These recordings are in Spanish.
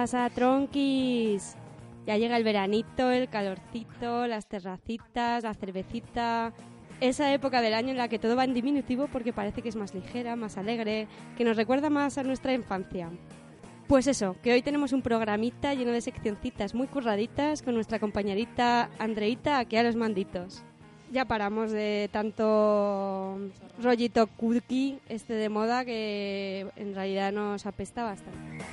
pasa, tronquis? Ya llega el veranito, el calorcito, las terracitas, la cervecita. Esa época del año en la que todo va en diminutivo porque parece que es más ligera, más alegre, que nos recuerda más a nuestra infancia. Pues eso, que hoy tenemos un programita lleno de seccioncitas muy curraditas con nuestra compañerita Andreita aquí a los manditos. Ya paramos de tanto rollito cookie este de moda que en realidad nos apesta bastante.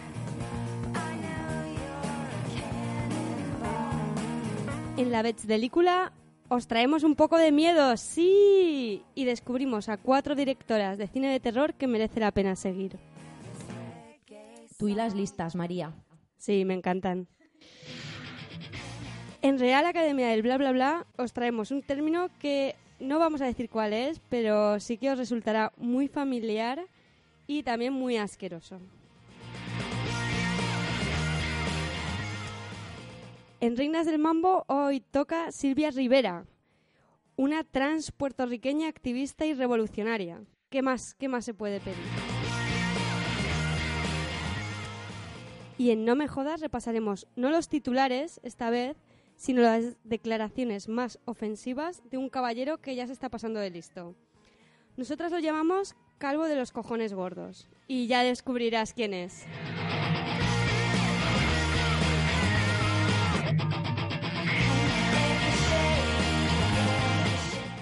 En la Bets Delícula os traemos un poco de miedo, sí, y descubrimos a cuatro directoras de cine de terror que merece la pena seguir. Tú y las listas, María. Sí, me encantan. En Real Academia del Bla Bla Bla os traemos un término que no vamos a decir cuál es, pero sí que os resultará muy familiar y también muy asqueroso. En Reinas del Mambo hoy toca Silvia Rivera, una trans puertorriqueña activista y revolucionaria. ¿Qué más, qué más se puede pedir? Y en No me jodas repasaremos no los titulares esta vez, sino las declaraciones más ofensivas de un caballero que ya se está pasando de listo. Nosotras lo llamamos Calvo de los cojones gordos y ya descubrirás quién es.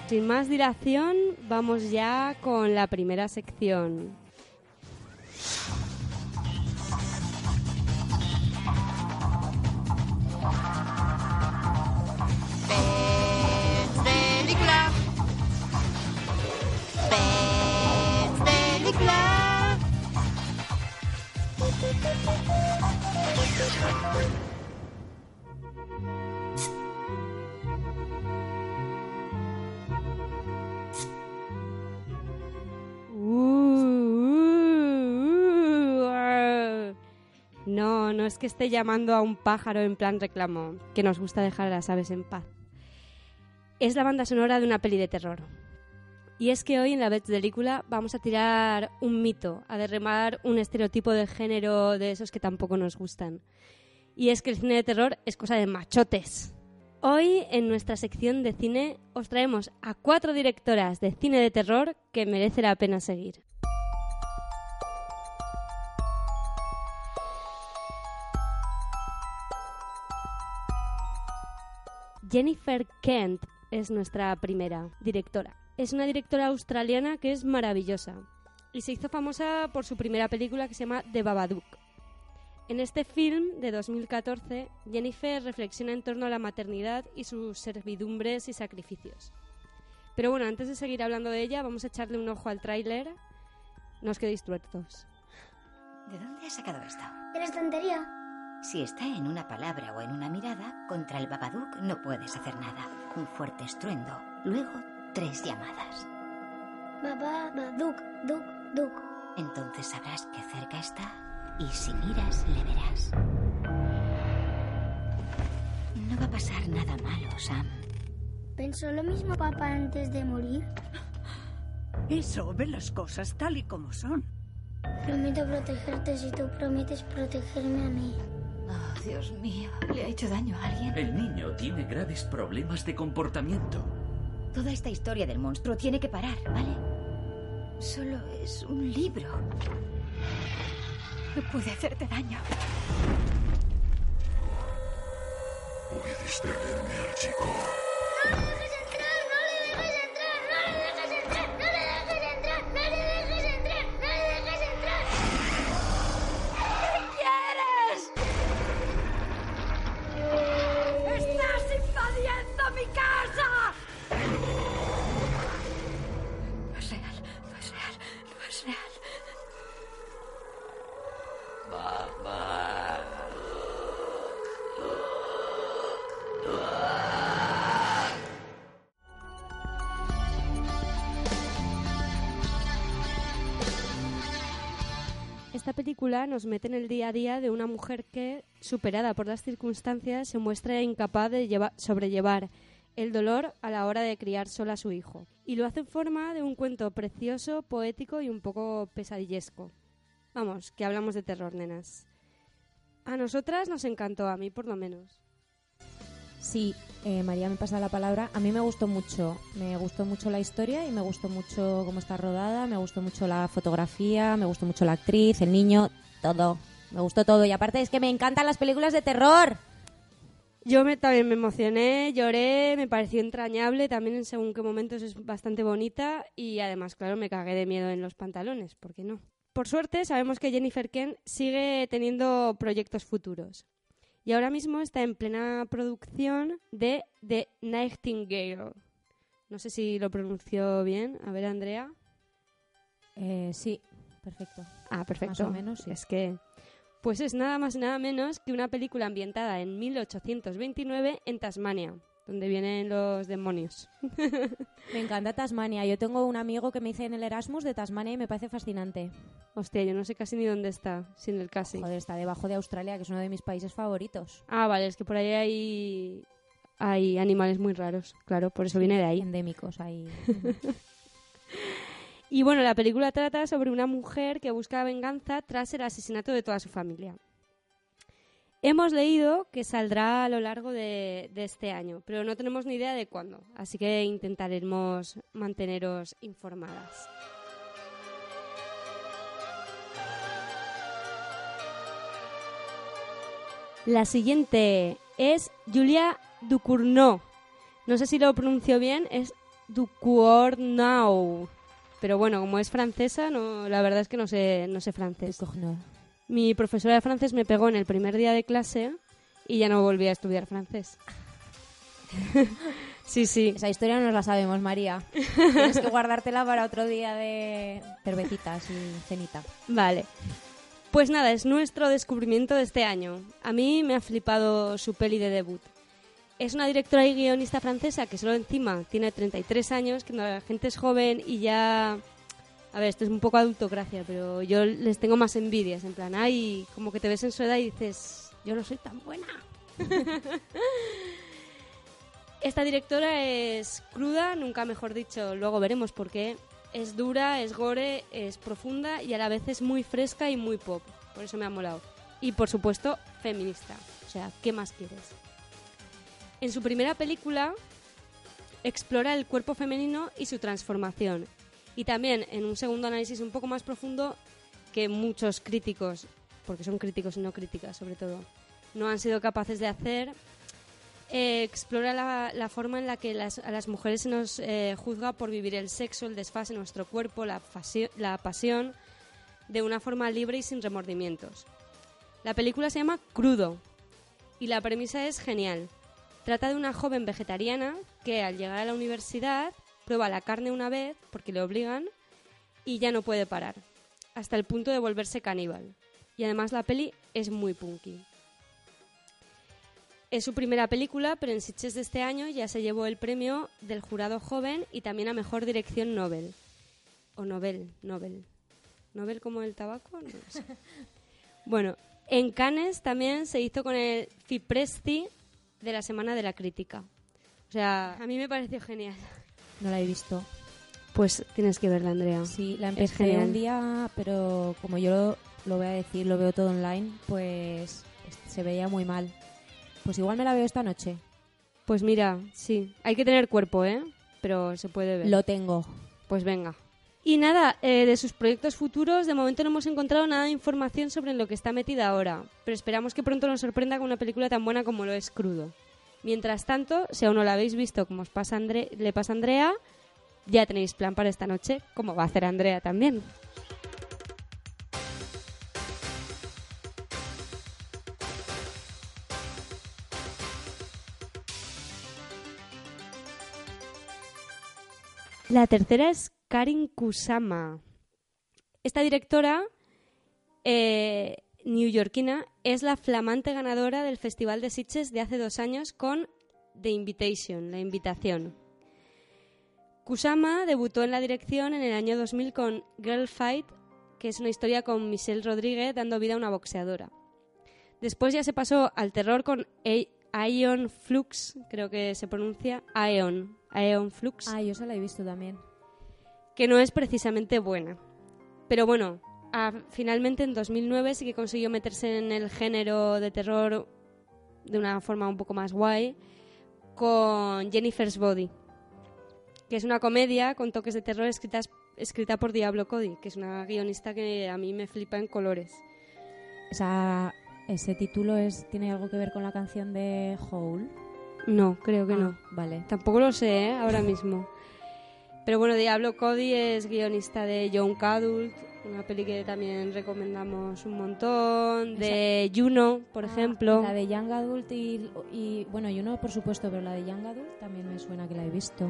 Sin más dilación, vamos ya con la primera sección. No, no es que esté llamando a un pájaro en plan reclamo, que nos gusta dejar a las aves en paz. Es la banda sonora de una peli de terror. Y es que hoy en la Bets Película vamos a tirar un mito, a derremar un estereotipo de género de esos que tampoco nos gustan. Y es que el cine de terror es cosa de machotes. Hoy en nuestra sección de cine os traemos a cuatro directoras de cine de terror que merece la pena seguir. Jennifer Kent es nuestra primera directora. Es una directora australiana que es maravillosa y se hizo famosa por su primera película que se llama The Babadook. En este film de 2014, Jennifer reflexiona en torno a la maternidad y sus servidumbres y sacrificios. Pero bueno, antes de seguir hablando de ella, vamos a echarle un ojo al tráiler. No os quedéis tuertos. ¿De dónde has sacado esto? ¿De la estantería? Si está en una palabra o en una mirada, contra el Babadook no puedes hacer nada. Un fuerte estruendo, luego tres llamadas. Babá, baduk, duk, duk. Entonces sabrás que cerca está y si miras le verás. No va a pasar nada malo, Sam. ¿Pensó lo mismo papá antes de morir? Eso ve las cosas tal y como son. Prometo protegerte si tú prometes protegerme a mí. Dios mío, ¿le ha hecho daño a alguien? El niño tiene graves problemas de comportamiento. Toda esta historia del monstruo tiene que parar, ¿vale? Solo es un libro. No puede hacerte daño. Puedes traerme al chico. Esta película nos mete en el día a día de una mujer que, superada por las circunstancias, se muestra incapaz de lleva- sobrellevar el dolor a la hora de criar sola a su hijo. Y lo hace en forma de un cuento precioso, poético y un poco pesadillesco. Vamos, que hablamos de terror, nenas. A nosotras nos encantó, a mí por lo menos. Sí, eh, María me pasa la palabra. A mí me gustó mucho. Me gustó mucho la historia y me gustó mucho cómo está rodada. Me gustó mucho la fotografía, me gustó mucho la actriz, el niño, todo. Me gustó todo. Y aparte es que me encantan las películas de terror. Yo me, también me emocioné, lloré, me pareció entrañable, también en según qué momentos es bastante bonita y además, claro, me cagué de miedo en los pantalones, ¿por qué no? Por suerte, sabemos que Jennifer Kent sigue teniendo proyectos futuros y ahora mismo está en plena producción de The Nightingale. No sé si lo pronunció bien. A ver, Andrea. Eh, sí, perfecto. Ah, perfecto. Más o menos, sí. Es que... Pues es nada más y nada menos que una película ambientada en 1829 en Tasmania, donde vienen los demonios. Me encanta Tasmania. Yo tengo un amigo que me hice en el Erasmus de Tasmania y me parece fascinante. Hostia, yo no sé casi ni dónde está, sin el casi. Joder, está debajo de Australia, que es uno de mis países favoritos. Ah, vale, es que por ahí hay, hay animales muy raros, claro, por eso viene de ahí. Endémicos ahí. Y bueno, la película trata sobre una mujer que busca venganza tras el asesinato de toda su familia. Hemos leído que saldrá a lo largo de, este año, pero no tenemos ni idea de cuándo, así que intentaremos manteneros informadas. La siguiente es Julia Ducournau. No sé si lo pronuncio bien, es Ducournau. Pero bueno, como es francesa, no, la verdad es que no sé, no sé francés. Mi profesora de francés me pegó en el primer día de clase y ya no volví a estudiar francés. sí, sí. Esa historia no la sabemos, María. Tienes que guardártela para otro día de cervecitas y cenita. Vale. Pues nada, es nuestro descubrimiento de este año. A mí me ha flipado su peli de debut. Es una directora y guionista francesa que solo encima tiene 33 años, que la gente es joven y ya... A ver, esto es un poco adultocracia, pero yo les tengo más envidias. En plan, ay, como que te ves en su edad y dices, yo no soy tan buena. Esta directora es cruda, nunca mejor dicho, luego veremos por qué. Es dura, es gore, es profunda y a la vez es muy fresca y muy pop. Por eso me ha molado. Y por supuesto, feminista. O sea, ¿qué más quieres? En su primera película explora el cuerpo femenino y su transformación. Y también en un segundo análisis un poco más profundo que muchos críticos, porque son críticos y no críticas sobre todo, no han sido capaces de hacer, eh, explora la, forma en la que a las mujeres se nos eh, juzga por vivir el sexo, el desfase en nuestro cuerpo, la pasión, de una forma libre y sin remordimientos. La película se llama Crudo y la premisa es genial. Trata de una joven vegetariana que al llegar a la universidad prueba la carne una vez porque le obligan y ya no puede parar, hasta el punto de volverse caníbal. Y además la peli es muy punky. Es su primera película, pero en Sitges de este año ya se llevó el premio del jurado joven y también a mejor dirección Nobel. O Nobel, Nobel. ¿Nobel como el tabaco? No sé. Bueno, en Cannes también se hizo con el Fipresti de la Semana de la Crítica. O sea, a mí me pareció genial. No la he visto. Pues tienes que verla, Andrea. Sí, la Es empecé genial. un día, pero como yo lo, lo voy a decir, lo veo todo online, pues es- se veía muy mal. Pues igual me la veo esta noche. Pues mira, sí. Hay que tener cuerpo, ¿eh? Pero se puede ver. Lo tengo. Pues venga. Y nada, eh, de sus proyectos futuros, de momento no hemos encontrado nada de información sobre en lo que está metida ahora, pero esperamos que pronto nos sorprenda con una película tan buena como lo es Crudo. Mientras tanto, si aún no la habéis visto como os pasa le pasa a Andrea, ya tenéis plan para esta noche, como va a hacer Andrea también. La tercera es Karin Kusama. Esta directora eh, neoyorquina es la flamante ganadora del Festival de Sitges de hace dos años con The Invitation, la invitación. Kusama debutó en la dirección en el año 2000 con Girl Fight, que es una historia con Michelle Rodríguez dando vida a una boxeadora. Después ya se pasó al terror con Aeon Flux, creo que se pronuncia Aeon, Aeon Flux Ah, yo se la he visto también. que no es precisamente buena. Pero bueno, a- finalmente en 2009 sí que consiguió meterse en el género de terror de una forma un poco más guay con Jennifer's Body, que es una comedia con toques de terror escritas, escrita por Diablo Cody, que es una guionista que a mí me flipa en colores. Esa, ese título es tiene algo que ver con la canción de Hole. No, creo que Ah, no. Vale. Tampoco lo sé, ¿eh? ahora mismo. Pero bueno, Diablo Cody es guionista de Young Adult, una peli que también recomendamos un montón. De Juno, por Ah, ejemplo. La de Young Adult y, y- Bueno, yo no, por supuesto, pero la de Young Adult también me suena que la he visto.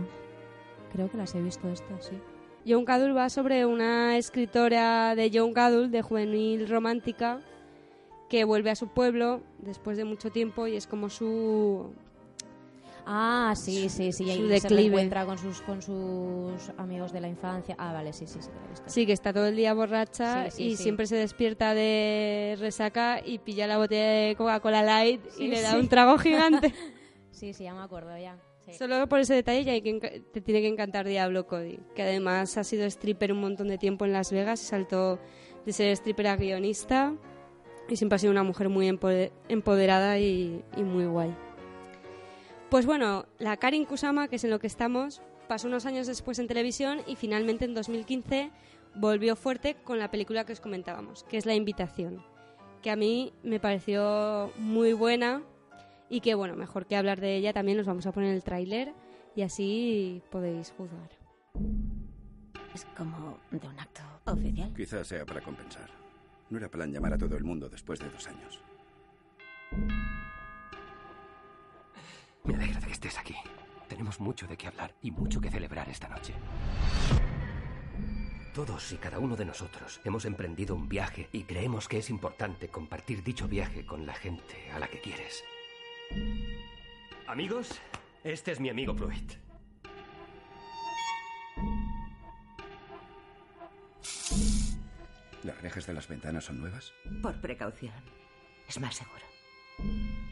Creo que las he visto estas, sí. Young Adult va sobre una escritora de Young Adult, de juvenil romántica, que vuelve a su pueblo después de mucho tiempo y es como su... Ah, sí, sí, sí. Su ahí se declive. reencuentra con sus, con sus amigos de la infancia. Ah, vale, sí, sí, sí, que visto. Sí, que está todo el día borracha Sí, sí, y sí. siempre se despierta de resaca y pilla la botella de Coca-Cola Light y le da un trago gigante. Sí, sí, ya me acuerdo, ya. Solo por ese detalle ya hay que te tiene que encantar Diablo Cody, que además ha sido stripper un montón de tiempo en Las Vegas y saltó de ser stripper a guionista y siempre ha sido una mujer muy empoder- empoderada y, y muy guay. Pues bueno, la Karin Kusama, que es en lo que estamos, pasó unos años después en televisión y finalmente en 2015 volvió fuerte con la película que os comentábamos, que es La Invitación, que a mí me pareció muy buena y que bueno, mejor que hablar de ella también nos vamos a poner el tráiler y así podéis juzgar. Es como de un acto oficial. Quizás sea para compensar. No era plan llamar a todo el mundo después de dos años. Me alegra de que estés aquí. Tenemos mucho de qué hablar y mucho que celebrar esta noche. Todos y cada uno de nosotros hemos emprendido un viaje y creemos que es importante compartir dicho viaje con la gente a la que quieres. Amigos, este es mi amigo Pruitt. ¿Las rejas de las ventanas son nuevas? Por precaución. Es más seguro.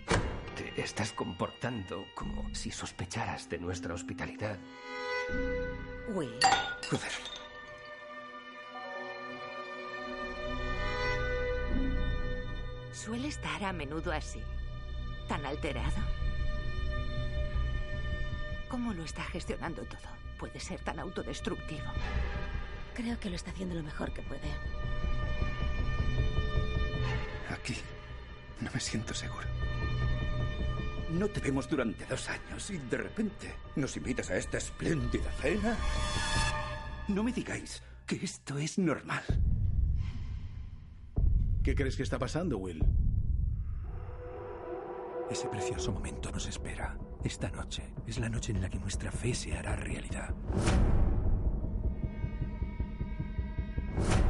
Te estás comportando como si sospecharas de nuestra hospitalidad. Will. Joder. Suele estar a menudo así. Tan alterado. ¿Cómo lo está gestionando todo? Puede ser tan autodestructivo. Creo que lo está haciendo lo mejor que puede. Aquí. No me siento seguro. No te vemos durante dos años y de repente nos invitas a esta espléndida cena. No me digáis que esto es normal. ¿Qué crees que está pasando, Will? Ese precioso momento nos espera. Esta noche es la noche en la que nuestra fe se hará realidad.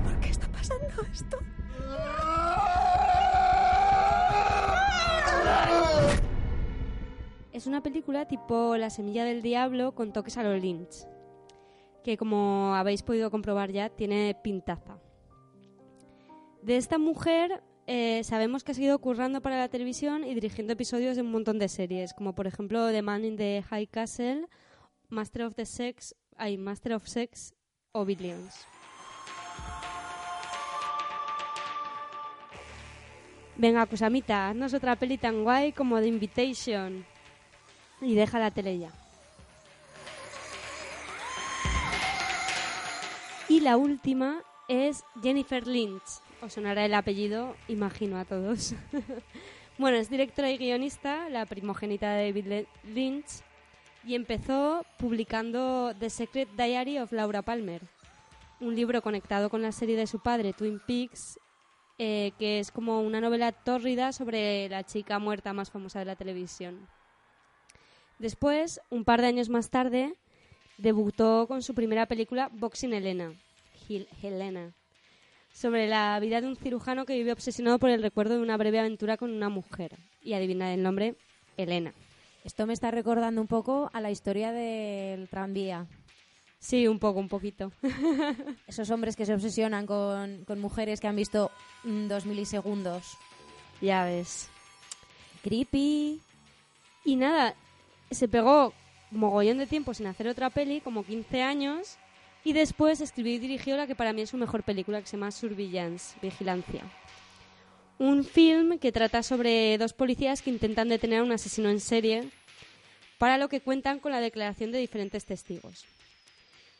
¿Por qué está pasando esto? Es una película tipo La semilla del diablo con toques a lo Lynch, que como habéis podido comprobar ya tiene pintaza. De esta mujer eh, sabemos que ha seguido currando para la televisión y dirigiendo episodios de un montón de series, como por ejemplo The Man in the High Castle, Master of the Sex hay Master of Sex o Billions. Venga, Kusamita, haznos otra peli tan guay como The Invitation. Y deja la tele ya. Y la última es Jennifer Lynch. Os sonará el apellido, imagino a todos. bueno, es directora y guionista, la primogénita de David Lynch, y empezó publicando The Secret Diary of Laura Palmer, un libro conectado con la serie de su padre, Twin Peaks, eh, que es como una novela tórrida sobre la chica muerta más famosa de la televisión. Después, un par de años más tarde, debutó con su primera película Boxing Helena, Helena, sobre la vida de un cirujano que vive obsesionado por el recuerdo de una breve aventura con una mujer. Y adivina el nombre, Elena. Esto me está recordando un poco a la historia del tranvía. Sí, un poco, un poquito. Esos hombres que se obsesionan con, con mujeres que han visto mm, dos milisegundos. Ya ves. Creepy. Y nada, se pegó mogollón de tiempo sin hacer otra peli, como 15 años, y después escribió y dirigió la que para mí es su mejor película, que se llama Surveillance, Vigilancia. Un film que trata sobre dos policías que intentan detener a un asesino en serie, para lo que cuentan con la declaración de diferentes testigos.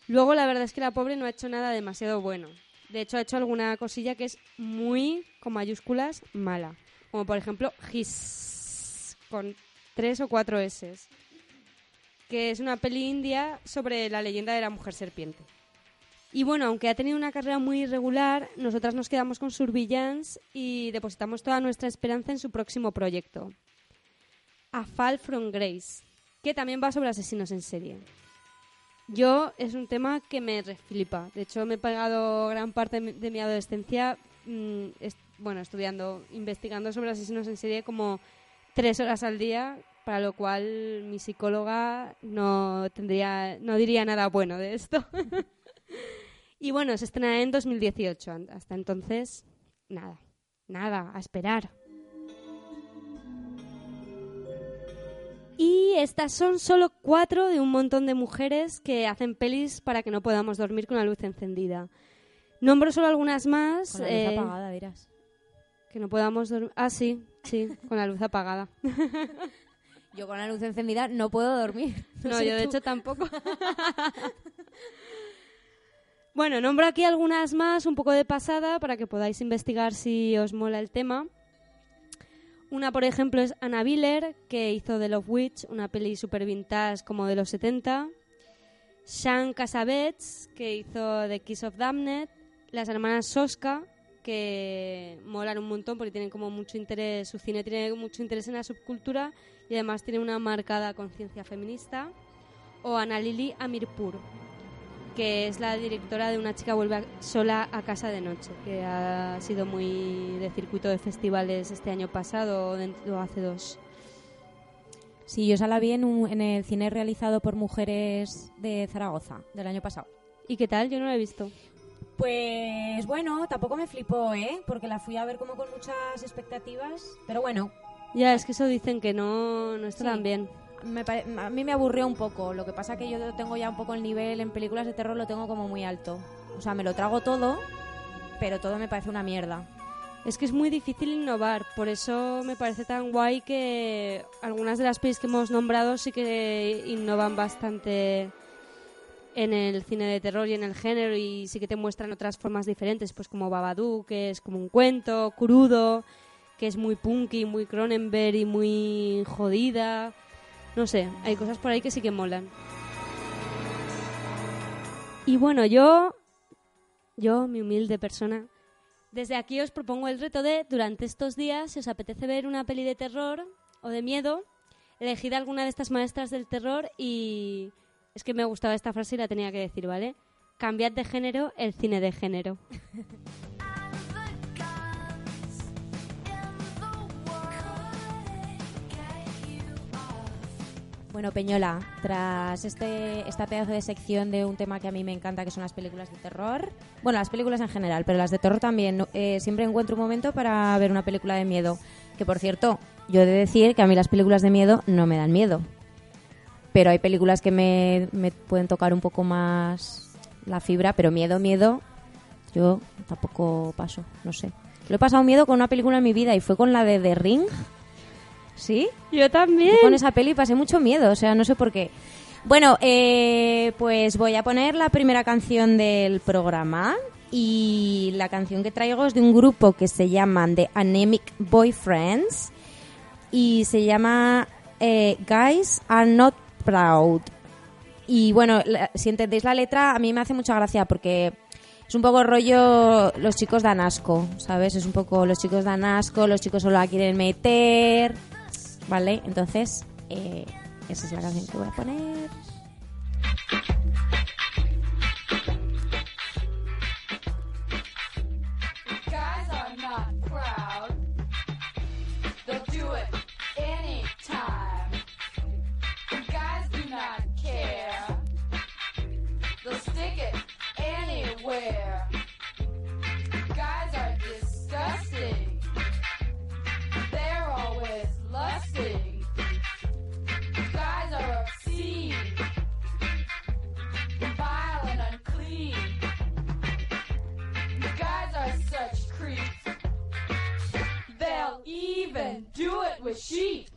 Luego, la verdad es que la pobre no ha hecho nada demasiado bueno. De hecho, ha hecho alguna cosilla que es muy, con mayúsculas, mala. Como por ejemplo, His, con tres o cuatro S que es una peli india sobre la leyenda de la mujer serpiente. Y bueno, aunque ha tenido una carrera muy irregular, nosotras nos quedamos con Surveillance y depositamos toda nuestra esperanza en su próximo proyecto, A Fall from Grace, que también va sobre asesinos en serie. Yo es un tema que me reflipa. De hecho, me he pagado gran parte de mi adolescencia, mm, bueno, estudiando, investigando sobre asesinos en serie como tres horas al día para lo cual mi psicóloga no tendría, no diría nada bueno de esto. y bueno, se estrenará en 2018. Hasta entonces, nada, nada, a esperar. Y estas son solo cuatro de un montón de mujeres que hacen pelis para que no podamos dormir con la luz encendida. Nombro solo algunas más. Con la luz eh, apagada, dirás. Que no podamos dormir. Ah, sí, sí, con la luz apagada. Yo con la luz encendida no puedo dormir. No, yo de hecho tampoco. bueno, nombro aquí algunas más, un poco de pasada, para que podáis investigar si os mola el tema. Una, por ejemplo, es Anna Biller, que hizo The Love Witch, una peli super vintage como de los 70. Sean Casabets, que hizo The Kiss of Damned. Las hermanas Soska, que molan un montón porque tienen como mucho interés, su cine tiene mucho interés en la subcultura y además tiene una marcada conciencia feminista. O Ana Lili Amirpur, que es la directora de Una chica vuelve sola a casa de noche, que ha sido muy de circuito de festivales este año pasado o hace dos. Sí, yo esa la vi en, en el cine realizado por mujeres de Zaragoza del año pasado. ¿Y qué tal? Yo no la he visto. Pues bueno, tampoco me flipó, ¿eh? Porque la fui a ver como con muchas expectativas. Pero bueno, ya, es que eso dicen que no, no está tan bien. a mí me aburrió un poco. Lo que pasa que yo tengo ya un poco el nivel en películas de terror, lo tengo como muy alto. O sea, me lo trago todo, pero todo me parece una mierda. Es que es muy difícil innovar, por eso me parece tan guay que algunas de las pelis que hemos nombrado sí que innovan bastante en el cine de terror y en el género y sí que te muestran otras formas diferentes, pues como Babadook, que es como un cuento crudo, que es muy punky, muy Cronenberg y muy jodida. No sé, hay cosas por ahí que sí que molan. Y bueno, yo, yo, mi humilde persona, desde aquí os propongo el reto de, durante estos días, si os apetece ver una peli de terror o de miedo, elegid alguna de estas maestras del terror y... Es que me gustaba esta frase y la tenía que decir, ¿vale? Cambiad de género el cine de género. Bueno, Peñola, tras este, esta pedazo de sección de un tema que a mí me encanta, que son las películas de terror, bueno, las películas en general, pero las de terror también, eh, siempre encuentro un momento para ver una película de miedo. Que por cierto, yo he de decir que a mí las películas de miedo no me dan miedo. pero hay películas que me, me pueden tocar un poco más la fibra, pero miedo, miedo, yo tampoco paso, no sé. Lo he pasado miedo con una película en mi vida y fue con la de The Ring. ¿Sí? Yo también. Con esa peli pasé mucho miedo, o sea, no sé por qué. Bueno, eh, pues voy a poner la primera canción del programa y la canción que traigo es de un grupo que se llaman The Anemic Boyfriends y se llama eh, Guys Are Not Proud. Y bueno, la- si entendéis la letra, a mí me hace mucha gracia porque es un poco rollo los chicos dan asco, ¿sabes? Es un poco los chicos dan asco, los chicos solo la quieren meter, ¿Vale? Entonces, eh, esa es la canción que voy a poner. They'll stick it anywhere. Lusting. Guys are obscene. Vile and unclean. Guys are such creeps. They'll even do it with sheep.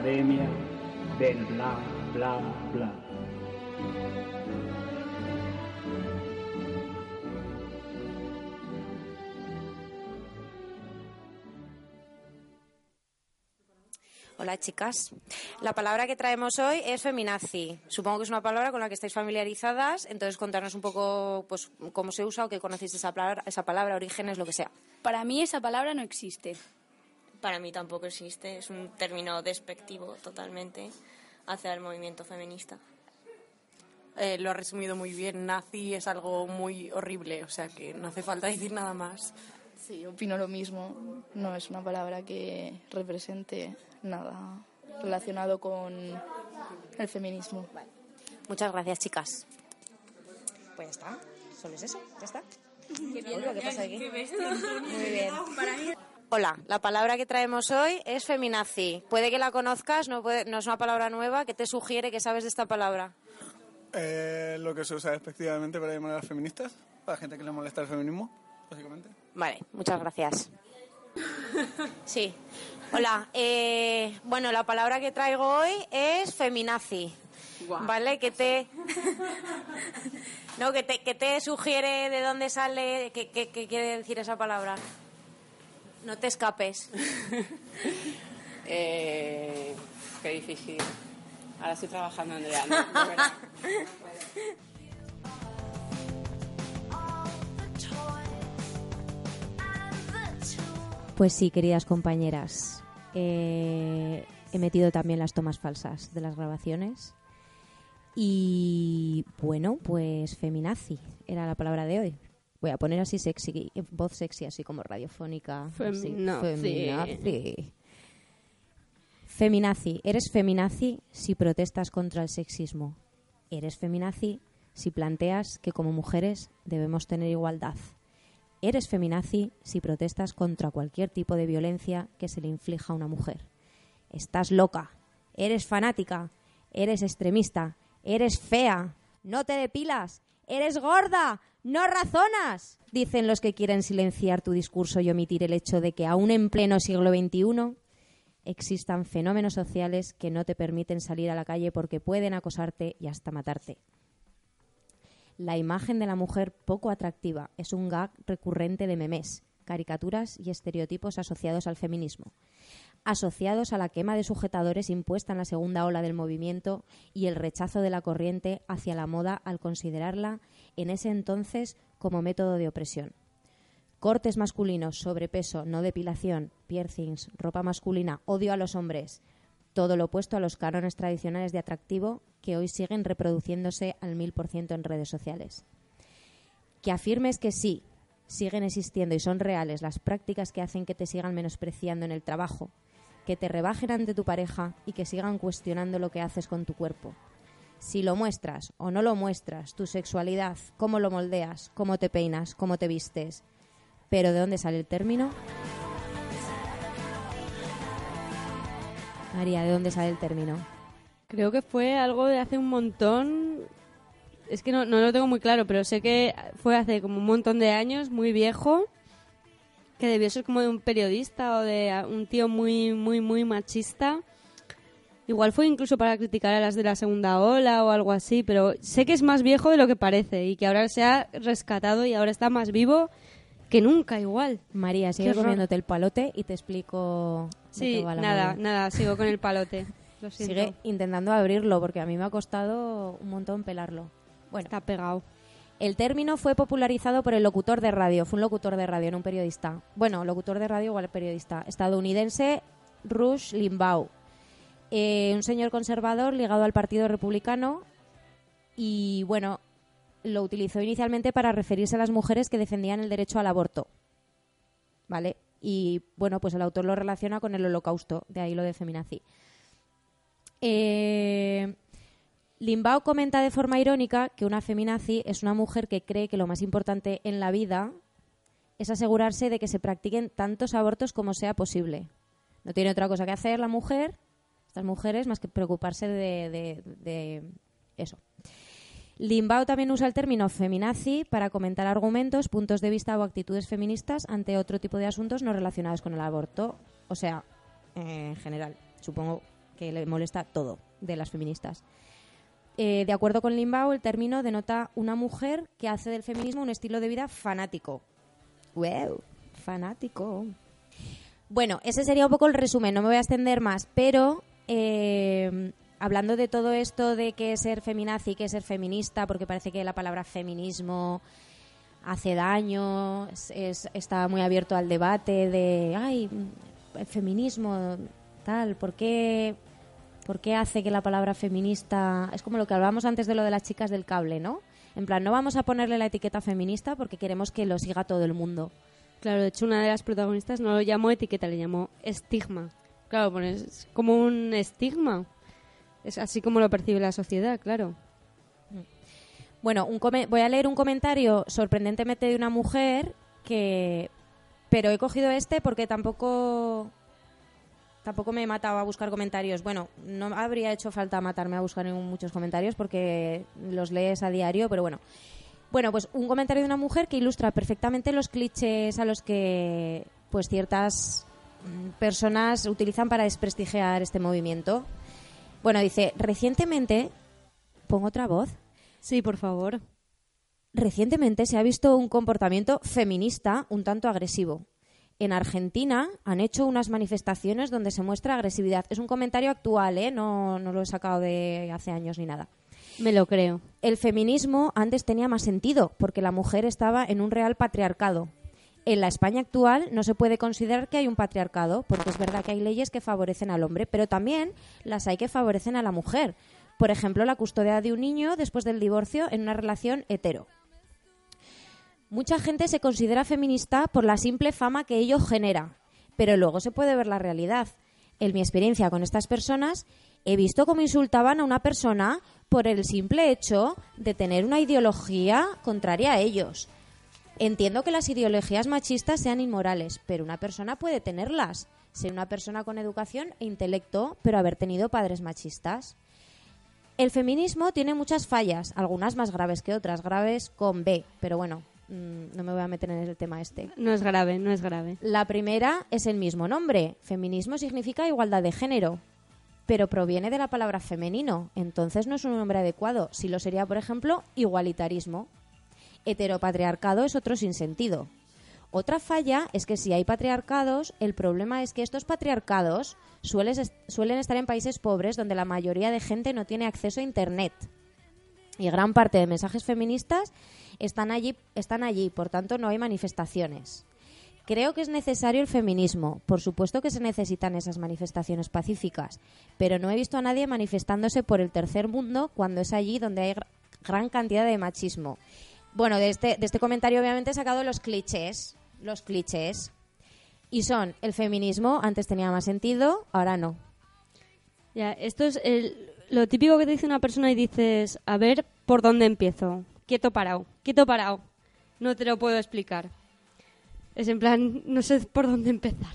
Academia del Bla Bla Bla. Hola chicas. La palabra que traemos hoy es feminazi. Supongo que es una palabra con la que estáis familiarizadas, entonces contarnos un poco pues cómo se usa o qué conocéis esa palabra, esa palabra, orígenes, lo que sea. Para mí esa palabra no existe. Para mí tampoco existe, es un término despectivo totalmente hacia el movimiento feminista. Eh, lo ha resumido muy bien. Nazi es algo muy horrible, o sea que no hace falta decir nada más. Sí, opino lo mismo. No es una palabra que represente nada relacionado con el feminismo. Muchas gracias, chicas. Pues ya está. Solo es eso, ya está. Qué bien, Uy, ¿qué pasa aquí? qué bestia, Antonio. Muy bien. Hola, la palabra que traemos hoy es feminazi. Puede que la conozcas, no, puede- no es una palabra nueva. ¿Qué te sugiere que sabes de esta palabra? Eh, lo que se usa despectivamente para llamar a las feministas, para la gente que le molesta el feminismo, básicamente. Vale, muchas gracias. Sí. Hola, eh, bueno, la palabra que traigo hoy es feminazi. ¿Vale? Que te... No, que te, que te sugiere de dónde sale, qué quiere decir esa palabra. No te escapes. Eh, qué difícil. Ahora estoy trabajando, Andrea. ¿no? Pues sí, queridas compañeras. eh, he metido también las tomas falsas de las grabaciones. Y bueno, pues feminazi era la palabra de hoy. Voy a poner así sexy, voz sexy, así como radiofónica. así, Feminazi. feminazi. Feminazi. Eres feminazi si protestas contra el sexismo. Eres feminazi si planteas que como mujeres debemos tener igualdad. Eres feminazi si protestas contra cualquier tipo de violencia que se le inflija a una mujer. Estás loca. Eres fanática. Eres extremista. Eres fea. No te depilas. Eres gorda. No razonas. Dicen los que quieren silenciar tu discurso y omitir el hecho de que aún en pleno siglo XXI existan fenómenos sociales que no te permiten salir a la calle porque pueden acosarte y hasta matarte. La imagen de la mujer poco atractiva es un gag recurrente de memes, caricaturas y estereotipos asociados al feminismo, asociados a la quema de sujetadores impuesta en la segunda ola del movimiento y el rechazo de la corriente hacia la moda al considerarla en ese entonces como método de opresión. Cortes masculinos, sobrepeso, no depilación, piercings, ropa masculina, odio a los hombres. Todo lo opuesto a los cánones tradicionales de atractivo que hoy siguen reproduciéndose al mil por ciento en redes sociales. Que afirmes que sí, siguen existiendo y son reales las prácticas que hacen que te sigan menospreciando en el trabajo, que te rebajen ante tu pareja y que sigan cuestionando lo que haces con tu cuerpo. Si lo muestras o no lo muestras, tu sexualidad, cómo lo moldeas, cómo te peinas, cómo te vistes. Pero ¿de dónde sale el término? María, ¿de dónde sale el término? Creo que fue algo de hace un montón. Es que no, no lo tengo muy claro, pero sé que fue hace como un montón de años, muy viejo, que debió ser como de un periodista o de un tío muy, muy, muy machista. Igual fue incluso para criticar a las de la segunda ola o algo así, pero sé que es más viejo de lo que parece y que ahora se ha rescatado y ahora está más vivo que nunca igual. María, sigue comiéndote el palote y te explico. Sí, va la nada, movida. nada, sigo con el palote. Lo. Sigue intentando abrirlo porque a mí me ha costado un montón pelarlo. Bueno, está pegado. El término fue popularizado por el locutor de radio, fue un locutor de radio, no un periodista. Bueno, locutor de radio igual periodista, estadounidense Rush Limbaugh. Eh, un señor conservador ligado al Partido Republicano y bueno, lo utilizó inicialmente para referirse a las mujeres que defendían el derecho al aborto. ¿Vale? Y bueno, pues el autor lo relaciona con el holocausto, de ahí lo de feminazi. Eh, Limbaugh comenta de forma irónica que una feminazi es una mujer que cree que lo más importante en la vida es asegurarse de que se practiquen tantos abortos como sea posible. No tiene otra cosa que hacer la mujer, estas mujeres, más que preocuparse de, de- eso. Limbaugh también usa el término feminazi para comentar argumentos, puntos de vista o actitudes feministas ante otro tipo de asuntos no relacionados con el aborto. O sea, en general, supongo que le molesta todo de las feministas. Eh, de acuerdo con Limbaugh, el término denota una mujer que hace del feminismo un estilo de vida fanático. ¡Wow! Fanático. Bueno, ese sería un poco el resumen, no me voy a extender más, pero eh, hablando de todo esto de qué es ser feminazi, qué es ser feminista, porque parece que la palabra feminismo hace daño, es- es- está muy abierto al debate de, ay, feminismo, tal, ¿por qué, ¿por qué hace que la palabra feminista... Es como lo que hablábamos antes de lo de las chicas del cable, ¿no? En plan, no vamos a ponerle la etiqueta feminista porque queremos que lo siga todo el mundo. Claro, de hecho una de las protagonistas no lo llamó etiqueta, le llamó estigma. Claro, pues es como un estigma. Es así como lo percibe la sociedad, claro. Bueno, un come- voy a leer un comentario sorprendentemente de una mujer que Pero he cogido este porque tampoco tampoco me he matado a buscar comentarios. Bueno, no habría hecho falta matarme a buscar muchos comentarios porque los lees a diario, pero bueno. Bueno, pues un comentario de una mujer que ilustra perfectamente los clichés a los que pues ciertas personas utilizan para desprestigiar este movimiento. Bueno, dice, recientemente pongo otra voz. Sí, por favor. Recientemente se ha visto un comportamiento feminista un tanto agresivo. En Argentina han hecho unas manifestaciones donde se muestra agresividad. Es un comentario actual, ¿eh? no, no lo he sacado de hace años ni nada. Me lo creo. El feminismo antes tenía más sentido porque la mujer estaba en un real patriarcado. En la España actual no se puede considerar que hay un patriarcado porque es verdad que hay leyes que favorecen al hombre, pero también las hay que favorecen a la mujer. Por ejemplo, la custodia de un niño después del divorcio en una relación hetero. Mucha gente se considera feminista por la simple fama que ello genera, pero luego se puede ver la realidad. En mi experiencia con estas personas, he visto cómo insultaban a una persona por el simple hecho de tener una ideología contraria a ellos. Entiendo que las ideologías machistas sean inmorales, pero una persona puede tenerlas. Ser una persona con educación e intelecto, pero haber tenido padres machistas. El feminismo tiene muchas fallas, algunas más graves que otras, graves con B, pero bueno, mm, no me voy a meter en el tema este. No es grave, no es grave. La primera es el mismo nombre. Feminismo significa igualdad de género, pero proviene de la palabra femenino, entonces no es un nombre adecuado. Si lo sería, por ejemplo, igualitarismo. Heteropatriarcado es otro sinsentido. Otra falla es que si hay patriarcados, el problema es que estos patriarcados suelen estar en países pobres donde la mayoría de gente no tiene acceso a Internet. Y gran parte de mensajes feministas están allí, están allí, por tanto no hay manifestaciones. Creo que es necesario el feminismo. Por supuesto que se necesitan esas manifestaciones pacíficas, pero no he visto a nadie manifestándose por el tercer mundo cuando es allí donde hay gra- gran cantidad de machismo. Bueno, de este, de este comentario obviamente he sacado los clichés, los clichés. Y son, el feminismo antes tenía más sentido, ahora no. Ya, esto es el- lo típico que te dice una persona y dices, a ver, ¿por dónde empiezo? Quieto parado, quieto parado. No te lo puedo explicar. Es en plan, no sé por dónde empezar.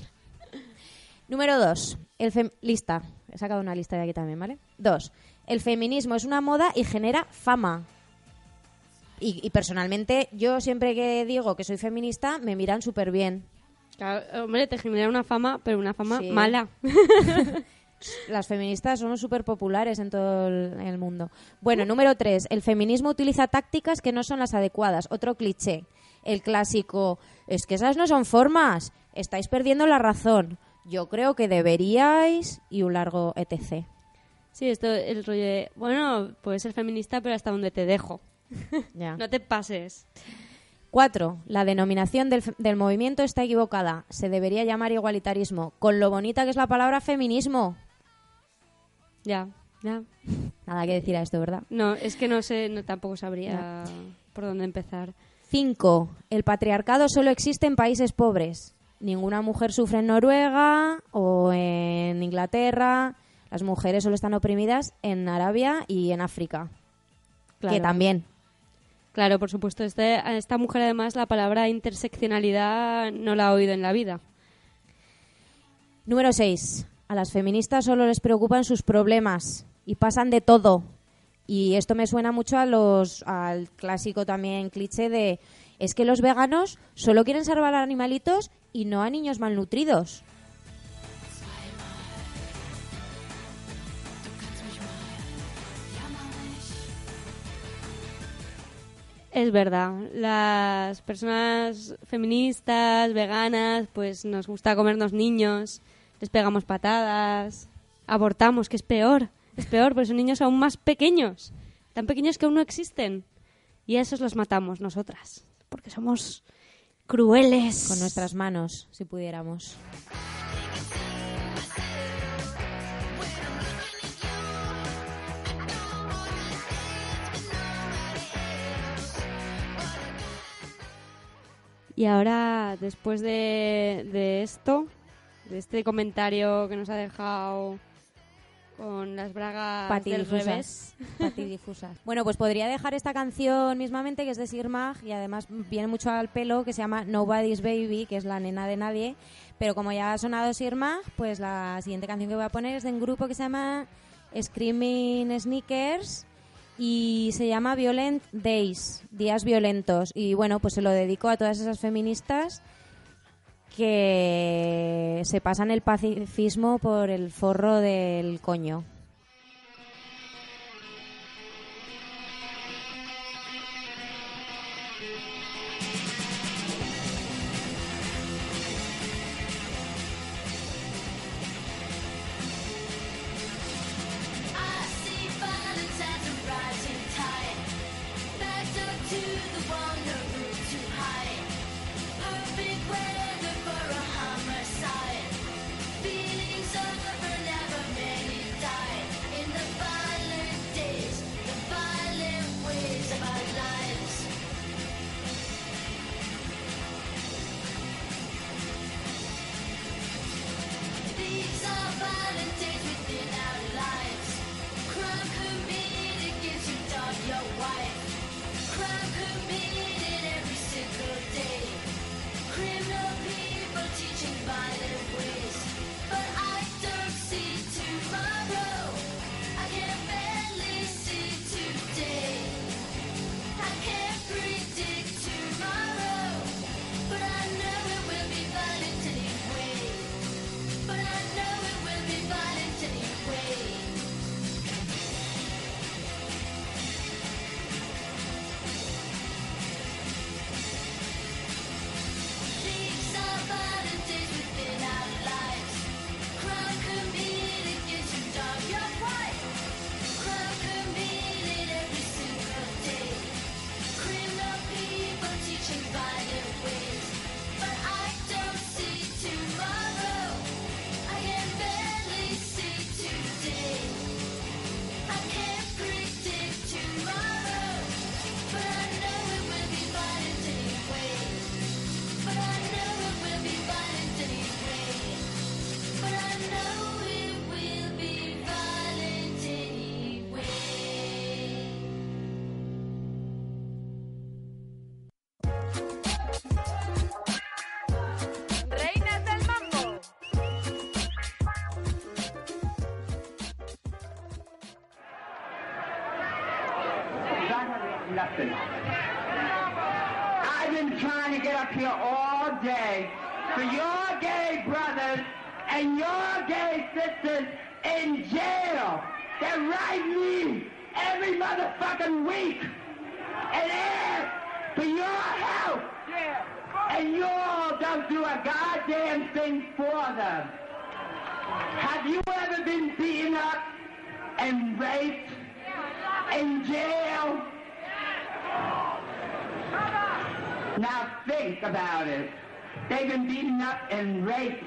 Número dos, el fem- lista. He sacado una lista de aquí también, ¿vale? Dos, el feminismo es una moda y genera fama. Y, y personalmente, yo siempre que digo que soy feminista, me miran súper bien. Claro, hombre, te genera una fama, pero una fama Sí. mala. Las feministas somos súper populares en todo el mundo. Bueno, número tres, el feminismo utiliza tácticas que no son las adecuadas. Otro cliché. El clásico, es que esas no son formas, estáis perdiendo la razón. Yo creo que deberíais y un largo etc. Sí, esto, el rollo de, bueno, puedes ser feminista, pero hasta donde te dejo. Ya. No te pases. Cuatro, la denominación del, del movimiento está equivocada. Se debería llamar igualitarismo, con lo bonita que es la palabra feminismo. Ya, ya. Nada que decir a esto, ¿verdad? No, es que no sé, no, tampoco sabría por dónde empezar. 5. El patriarcado solo existe en países pobres. Ninguna mujer sufre en Noruega o en Inglaterra. Las mujeres solo están oprimidas en Arabia y en África. Claro. Que también. Claro, por supuesto. Este, a esta mujer, además, la palabra interseccionalidad no la ha oído en la vida. Número 6. A las feministas solo les preocupan sus problemas y pasan de todo. Y esto me suena mucho a los, al clásico también cliché de es que los veganos solo quieren salvar a animalitos y no a niños malnutridos. Es verdad, las personas feministas, veganas, pues nos gusta comernos niños, les pegamos patadas, abortamos, que es peor, es peor, porque son niños aún más pequeños, tan pequeños que aún no existen. Y a esos los matamos nosotras, porque somos crueles. Con nuestras manos, si pudiéramos. Y ahora, después de, de esto, de este comentario que nos ha dejado con las bragas del revés. Patidifusas. Patidifusas. Bueno, pues podría dejar esta canción mismamente, que es de Sir Mag, y además viene mucho al pelo, que se llama Nobody's Baby, que es la nena de nadie. Pero como ya ha sonado Sir Mag, pues la siguiente canción que voy a poner es de un grupo que se llama Screaming Sneakers y se llama Violent Days, Días Violentos. Y bueno, pues se lo dedico a todas esas feministas que se pasan el pacifismo por el forro del coño. Up here all day for your gay brothers and your gay sisters in jail. They write me every motherfucking week and ask for your help. And you all don't do a goddamn thing for them. Have you ever been beaten up and raped in jail? Now think about it. They've been beaten up and raped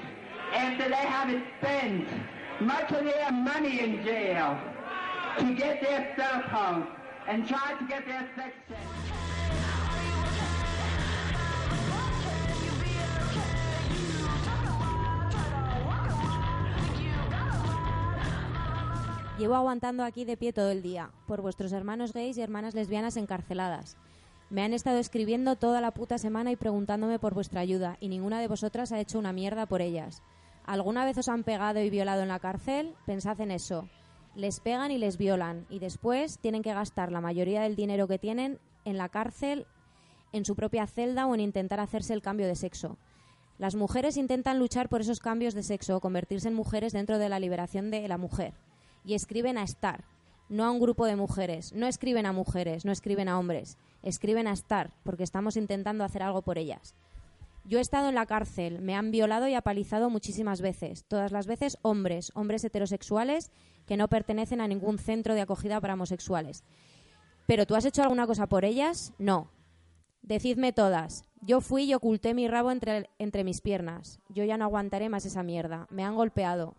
after they haven't spent much of their money in jail to get their cell phones and try to get their sex change. Llevo aguantando aquí de pie todo el día, por vuestros hermanos gays y hermanas lesbianas encarceladas. Me han estado escribiendo toda la puta semana y preguntándome por vuestra ayuda, y ninguna de vosotras ha hecho una mierda por ellas. ¿Alguna vez os han pegado y violado en la cárcel? Pensad en eso. Les pegan y les violan, y después tienen que gastar la mayoría del dinero que tienen en la cárcel, en su propia celda o en intentar hacerse el cambio de sexo. Las mujeres intentan luchar por esos cambios de sexo o convertirse en mujeres dentro de la liberación de la mujer. Y escriben a estar, no a un grupo de mujeres. No escriben a mujeres, no escriben a hombres. Escriben a estar, porque estamos intentando hacer algo por ellas. Yo he estado en la cárcel, me han violado y apalizado muchísimas veces. Todas las veces hombres, hombres heterosexuales que no pertenecen a ningún centro de acogida para homosexuales. ¿Pero tú has hecho alguna cosa por ellas? No. Decidme todas. Yo fui y oculté mi rabo entre, entre mis piernas. Yo ya no aguantaré más esa mierda. Me han golpeado.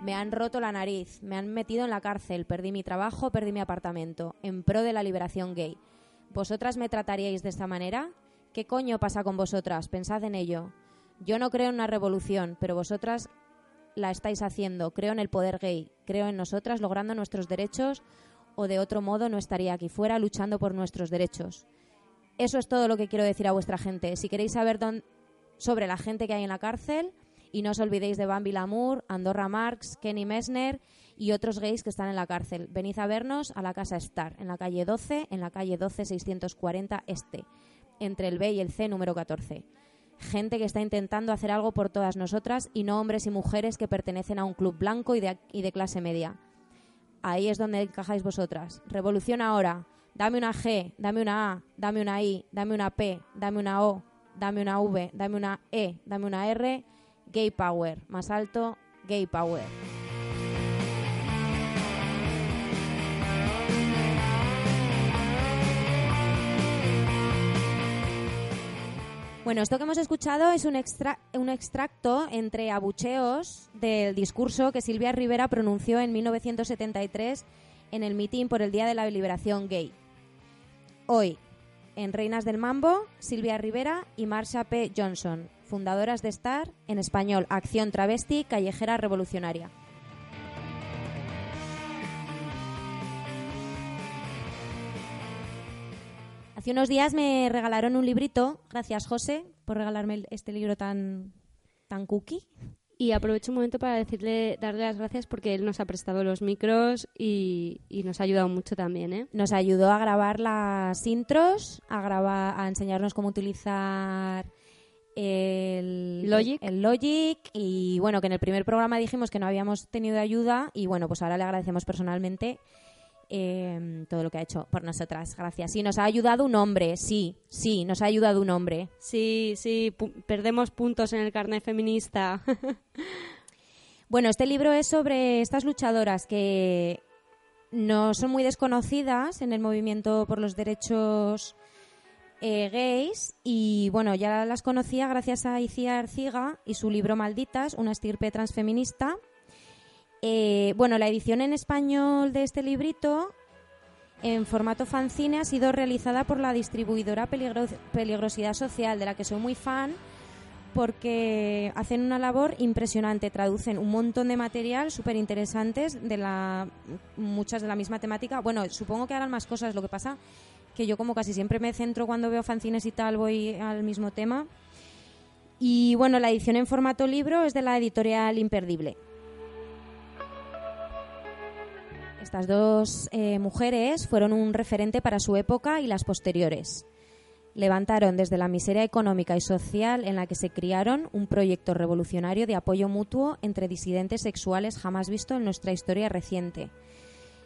Me han roto la nariz. Me han metido en la cárcel. Perdí mi trabajo, perdí mi apartamento. En pro de la liberación gay. ¿Vosotras me trataríais de esta manera? ¿Qué coño pasa con vosotras? Pensad en ello. Yo no creo en una revolución, pero vosotras la estáis haciendo. Creo en el poder gay. Creo en nosotras logrando nuestros derechos o de otro modo no estaría aquí fuera luchando por nuestros derechos. Eso es todo lo que quiero decir a vuestra gente. Si queréis saber dón- sobre la gente que hay en la cárcel, y no os olvidéis de Bambi Lamour, Andorra Marx, Kenny Messner y otros gays que están en la cárcel. Venid a vernos a la Casa Star, en la calle 12, en la calle 12-640 Este, entre el B y el C número 14. Gente que está intentando hacer algo por todas nosotras y no hombres y mujeres que pertenecen a un club blanco y de, y de clase media. Ahí es donde encajáis vosotras. Revolución ahora. Dame una G, dame una A, dame una I, dame una P, dame una O, dame una V, dame una E, dame una R. Gay Power. Más alto, Gay Power. Bueno, esto que hemos escuchado es un, extra- un extracto entre abucheos del discurso que Silvia Rivera pronunció en 1973 en el mitin por el Día de la Liberación Gay. Hoy, en Reinas del Mambo, Silvia Rivera y Marsha P. Johnson, fundadoras de STAR, en español Acción Travesti Callejera Revolucionaria. Hace unos días me regalaron un librito, gracias José por regalarme este libro tan, tan cookie. Y aprovecho un momento para decirle, darle las gracias porque él nos ha prestado los micros y, y nos ha ayudado mucho también, ¿eh? Nos ayudó a grabar las intros, a grabar, a enseñarnos cómo utilizar el Logic. el Logic y bueno, que en el primer programa dijimos que no habíamos tenido ayuda y bueno, pues ahora le agradecemos personalmente eh, todo lo que ha hecho por nosotras. Gracias. Sí, nos ha ayudado un hombre, sí, sí, nos ha ayudado un hombre. Sí, sí, pu- perdemos puntos en el carnet feminista. Bueno, este libro es sobre estas luchadoras que no son muy desconocidas en el movimiento por los derechos eh, gays y bueno, ya las conocía gracias a Iciar Ciga y su libro Malditas, una estirpe transfeminista. Eh, bueno, la edición en español de este librito en formato fanzine ha sido realizada por la distribuidora Peligro- Peligrosidad Social, de la que soy muy fan porque hacen una labor impresionante, traducen un montón de material súper interesantes de la muchas de la misma temática. Bueno, supongo que harán más cosas, lo que pasa que yo como casi siempre me centro cuando veo fanzines y tal, voy al mismo tema. Y bueno, la edición en formato libro es de la editorial Imperdible. Estas dos eh, mujeres fueron un referente para su época y las posteriores. Levantaron desde la miseria económica y social en la que se criaron un proyecto revolucionario de apoyo mutuo entre disidentes sexuales jamás visto en nuestra historia reciente.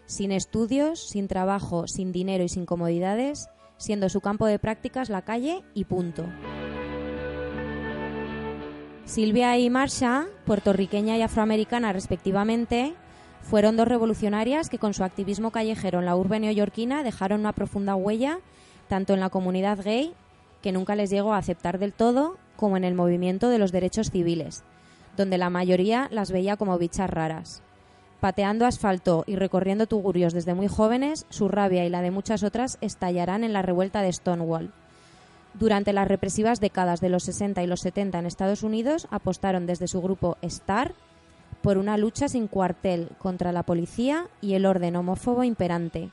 Sin estudios, sin trabajo, sin dinero y sin comodidades, siendo su campo de prácticas la calle y punto. Silvia y Marsha, puertorriqueña y afroamericana respectivamente, fueron dos revolucionarias que con su activismo callejero en la urbe neoyorquina dejaron una profunda huella tanto en la comunidad gay, que nunca les llegó a aceptar del todo, como en el movimiento de los derechos civiles, donde la mayoría las veía como bichas raras. Pateando asfalto y recorriendo tugurios desde muy jóvenes, su rabia y la de muchas otras estallarán en la revuelta de Stonewall. Durante las represivas décadas de los 60 y los 70 en Estados Unidos, apostaron desde su grupo STAR por una lucha sin cuartel contra la policía y el orden homófobo imperante.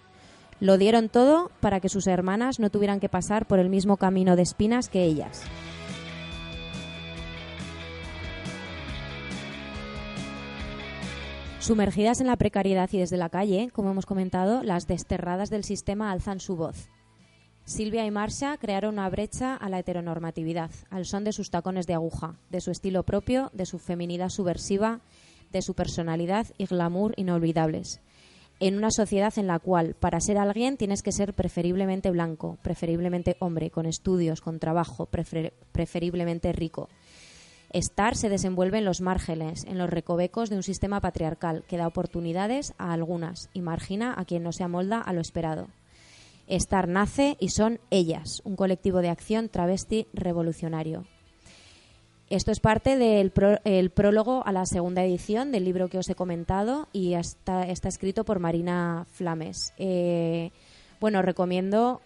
Lo dieron todo para que sus hermanas no tuvieran que pasar por el mismo camino de espinas que ellas. Sumergidas en la precariedad y desde la calle, como hemos comentado, las desterradas del sistema alzan su voz. Silvia y Marsha crearon una brecha a la heteronormatividad, al son de sus tacones de aguja, de su estilo propio, de su feminidad subversiva, de su personalidad y glamour inolvidables. En una sociedad en la cual, para ser alguien, tienes que ser preferiblemente blanco, preferiblemente hombre, con estudios, con trabajo, prefer- preferiblemente rico. Star se desenvuelve en los márgenes, en los recovecos de un sistema patriarcal que da oportunidades a algunas y margina a quien no se amolda a lo esperado. Star nace y son ellas, un colectivo de acción travesti revolucionario. Esto es parte del pró- el prólogo a la segunda edición del libro que os he comentado y está, está escrito por Marina Flames. Eh, bueno, recomiendo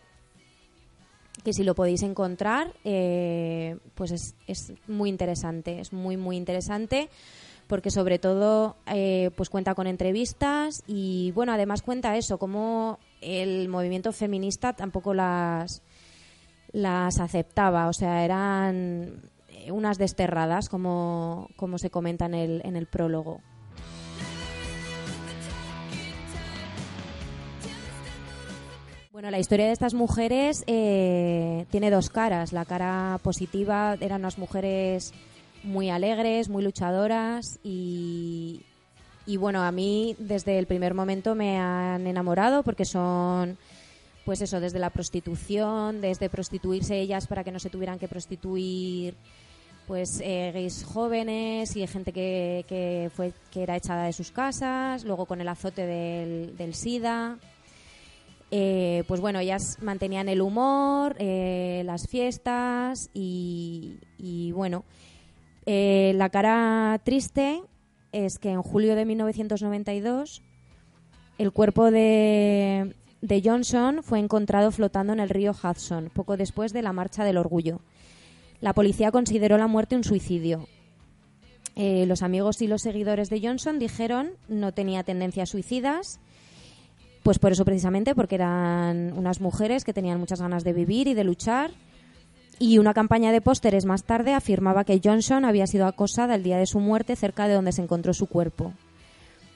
que si lo podéis encontrar, eh, pues es, es muy interesante, es muy, muy interesante porque sobre todo eh, pues cuenta con entrevistas y bueno además cuenta eso cómo el movimiento feminista tampoco las las aceptaba. O sea eran eh, unas desterradas como, como se comenta en el, en el prólogo La historia de estas mujeres eh, tiene dos caras. La cara positiva eran unas mujeres muy alegres, muy luchadoras y, y bueno, a mí desde el primer momento me han enamorado porque son, pues eso, desde la prostitución, desde prostituirse ellas para que no se tuvieran que prostituir pues eh, gays jóvenes y gente que, que, fue, que era echada de sus casas, luego con el azote del, del SIDA. Eh, pues bueno, ellas mantenían el humor, eh, las fiestas y, bueno, eh, la cara triste es que en julio de 1992 el cuerpo de, de Johnson fue encontrado flotando en el río Hudson, poco después de la Marcha del Orgullo. La policía consideró la muerte un suicidio. Los amigos y los seguidores de Johnson dijeron no tenía tendencias suicidas, pues por eso precisamente, porque eran unas mujeres que tenían muchas ganas de vivir y de luchar. Y una campaña de pósteres más tarde afirmaba que Johnson había sido acosada el día de su muerte cerca de donde se encontró su cuerpo.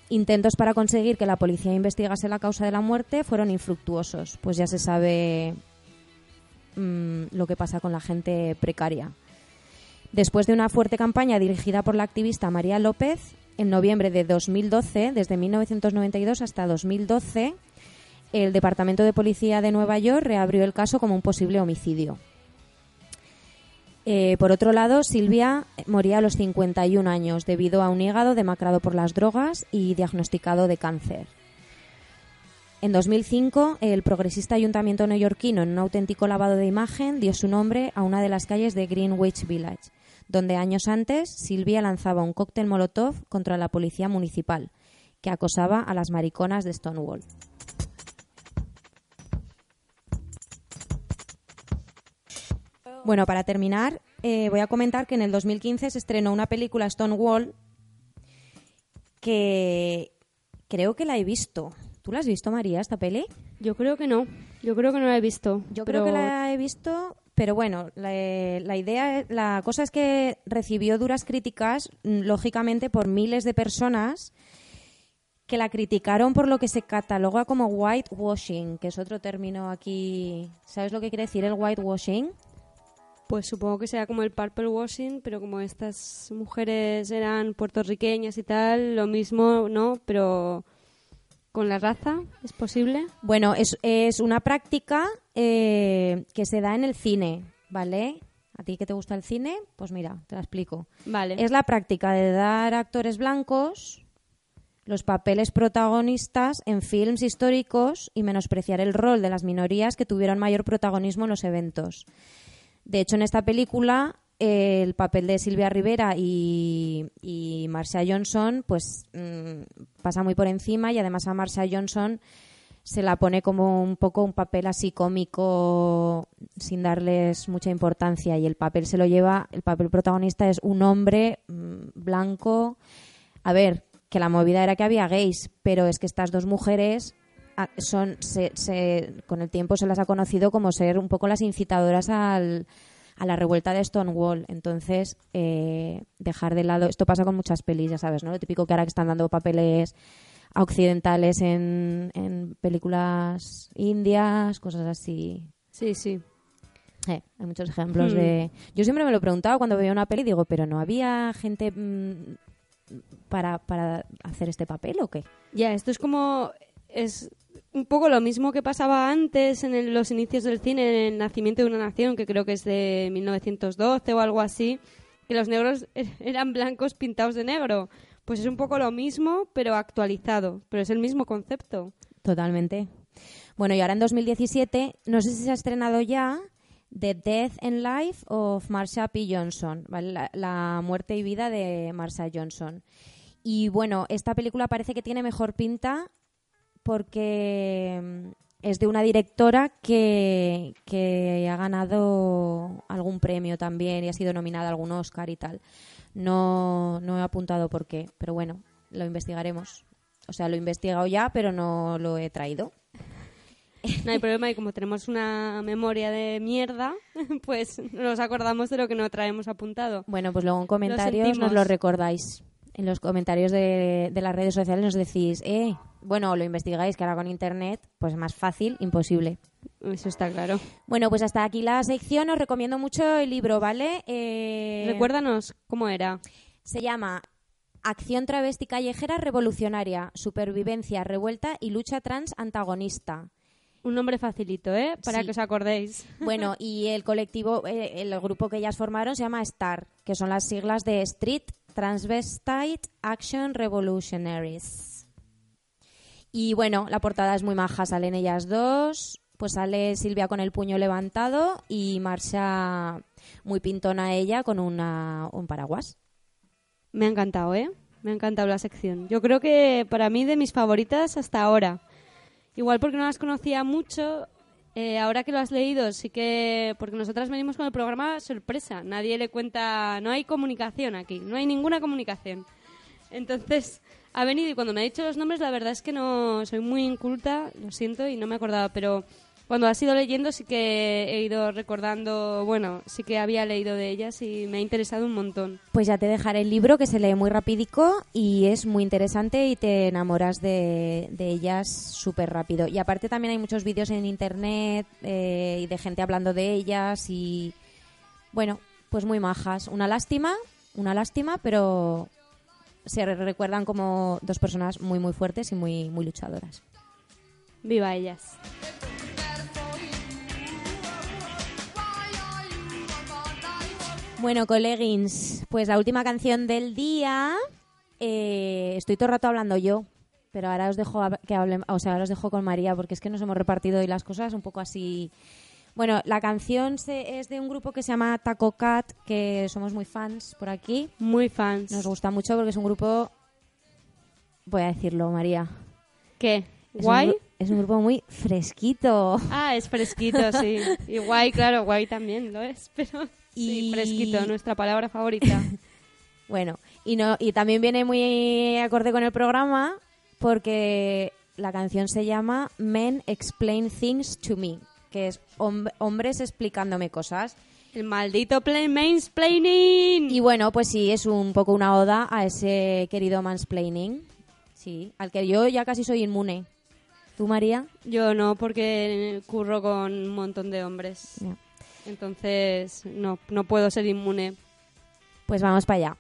Intentos para conseguir que la policía investigase la causa de la muerte fueron infructuosos, pues ya se sabe mm, lo que pasa con la gente precaria. Después de una fuerte campaña dirigida por la activista María López, en noviembre de 2012, desde 1992 hasta 2012, el Departamento de Policía de Nueva York reabrió el caso como un posible homicidio. Eh, por otro lado, Silvia moría a los 51 años debido a un hígado demacrado por las drogas y diagnosticado de cáncer. En 2005, el progresista ayuntamiento neoyorquino, en un auténtico lavado de imagen, dio su nombre a una de las calles de Greenwich Village, donde años antes Silvia lanzaba un cóctel molotov contra la policía municipal, que acosaba a las mariconas de Stonewall. Bueno, para terminar, eh, voy a comentar que en el 2015 se estrenó una película Stonewall que creo que la he visto. ¿Tú la has visto, María, esta peli? Yo creo que no. Yo creo que no la he visto. Yo pero... creo que la he visto, pero bueno, la, la idea, la cosa es que recibió duras críticas, mm, lógicamente, por miles de personas que la criticaron por lo que se cataloga como whitewashing, que es otro término aquí. ¿Sabes lo que quiere decir el whitewashing? Pues supongo que sea como el purple washing, pero como estas mujeres eran puertorriqueñas y tal, lo mismo, ¿no? Pero con la raza, ¿es posible? Bueno, es, es una práctica eh, que se da en el cine, ¿vale? ¿A ti que te gusta el cine? Pues mira, te la explico. Vale. Es la práctica de dar a actores blancos los papeles protagonistas en films históricos y menospreciar el rol de las minorías que tuvieron mayor protagonismo en los eventos. De hecho, en esta película eh, el papel de Silvia Rivera y, y Marcia Johnson pues mmm, pasa muy por encima y además a Marcia Johnson se la pone como un poco un papel así cómico sin darles mucha importancia y el papel se lo lleva, el papel protagonista es un hombre mmm, blanco. A ver, que la movida era que había gays, pero es que estas dos mujeres ah, son se, se, con el tiempo se las ha conocido como ser un poco las incitadoras al, a la revuelta de Stonewall. Entonces, eh, dejar de lado. Esto pasa con muchas pelis, ya sabes, ¿no? Lo típico que ahora que están dando papeles a occidentales en, en películas indias, cosas así. Sí, sí. Eh, hay muchos ejemplos hmm. de. Yo siempre me lo he preguntado cuando veía una peli, digo, pero ¿no había gente mmm, para, para hacer este papel o qué? Ya, esto es como. Es un poco lo mismo que pasaba antes en el, los inicios del cine, en el nacimiento de una nación, que creo que es de 1912 o algo así, que los negros eran blancos pintados de negro. Pues es un poco lo mismo, pero actualizado. Pero es el mismo concepto. Totalmente. Bueno, y ahora en 2017, no sé si se ha estrenado ya The Death and Life of Marsha P. Johnson, la, la muerte y vida de Marsha Johnson. Y bueno, esta película parece que tiene mejor pinta porque es de una directora que, que ha ganado algún premio también y ha sido nominada a algún Oscar y tal. No, no he apuntado por qué, pero bueno, lo investigaremos. O sea, lo he investigado ya, pero no lo he traído. No hay problema y como tenemos una memoria de mierda, pues nos acordamos de lo que no traemos apuntado. Bueno, pues luego en comentarios nos lo recordáis. En los comentarios de, de las redes sociales nos decís, eh, bueno, lo investigáis, que ahora con internet, pues más fácil, imposible. Eso está claro. Bueno, pues hasta aquí la sección. Os recomiendo mucho el libro, ¿vale? Eh, Recuérdanos cómo era. Se llama Acción travesti callejera revolucionaria, supervivencia, revuelta y lucha trans antagonista. Un nombre facilito, ¿eh? Para Sí. que os acordéis. Bueno, y el colectivo, eh, el grupo que ellas formaron se llama STAR, que son las siglas de Street Transvestite Action Revolutionaries. Y bueno, la portada es muy maja, salen ellas dos, pues sale Silvia con el puño levantado y marcha muy pintona ella con una, un paraguas. Me ha encantado, ¿eh? Me ha encantado la sección. Yo creo que para mí de mis favoritas hasta ahora. Igual porque no las conocía mucho, eh, ahora que lo has leído, sí que... Porque nosotras venimos con el programa sorpresa. Nadie le cuenta... No hay comunicación aquí, no hay ninguna comunicación. Entonces, ha venido y cuando me ha dicho los nombres, la verdad es que no... Soy muy inculta, lo siento, y no me acordaba, pero... Cuando has ido leyendo sí que he ido recordando, bueno, sí que había leído de ellas y me ha interesado un montón. Pues ya te dejaré el libro que se lee muy rapidico y es muy interesante y te enamoras de, de ellas súper rápido. Y aparte también hay muchos vídeos en internet eh, y de gente hablando de ellas y bueno, pues muy majas. Una lástima, una lástima, pero se re- recuerdan como dos personas muy muy fuertes y muy muy luchadoras. Viva ellas. Bueno, coleguins, pues la última canción del día. eh, estoy todo el rato hablando yo, pero ahora os dejo que hablen, o sea, ahora os dejo con María porque es que nos hemos repartido hoy las cosas un poco así. Bueno, la canción se- es de un grupo que se llama Taco Cat, que somos muy fans por aquí. Muy fans. Nos gusta mucho porque es un grupo, voy a decirlo, María. ¿Qué? Es ¿Guay? es un grupo muy fresquito. Ah, es fresquito, sí. Y guay, claro, guay también lo es, pero sí, Y- fresquito, nuestra palabra favorita. Bueno, y no y también viene muy acorde con el programa porque la canción se llama Men Explain Things to Me, que es hom- hombres explicándome cosas. El maldito play mansplaining. Y bueno, pues sí, es un poco una oda a ese querido mansplaining. Sí, al que yo ya casi soy inmune. ¿Tú, María? Yo no, porque curro con un montón de hombres. Entonces, no, no puedo ser inmune. Pues vamos para allá.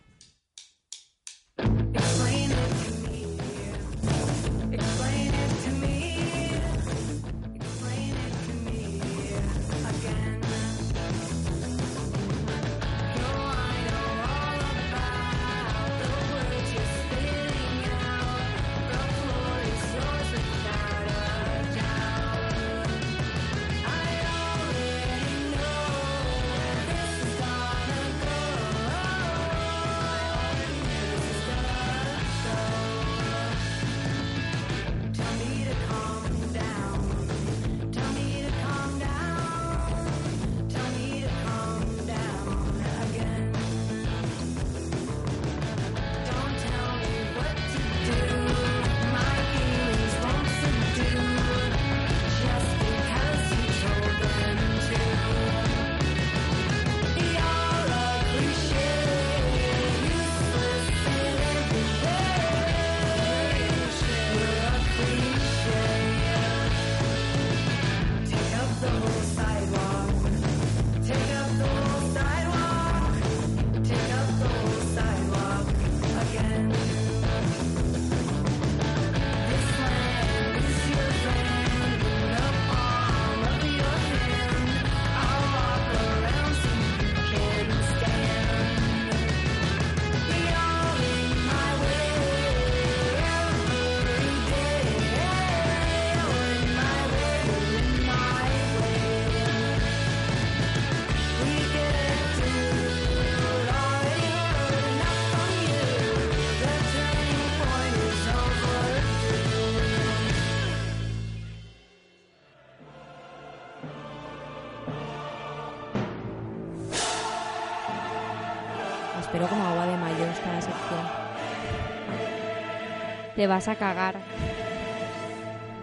Te vas a cagar.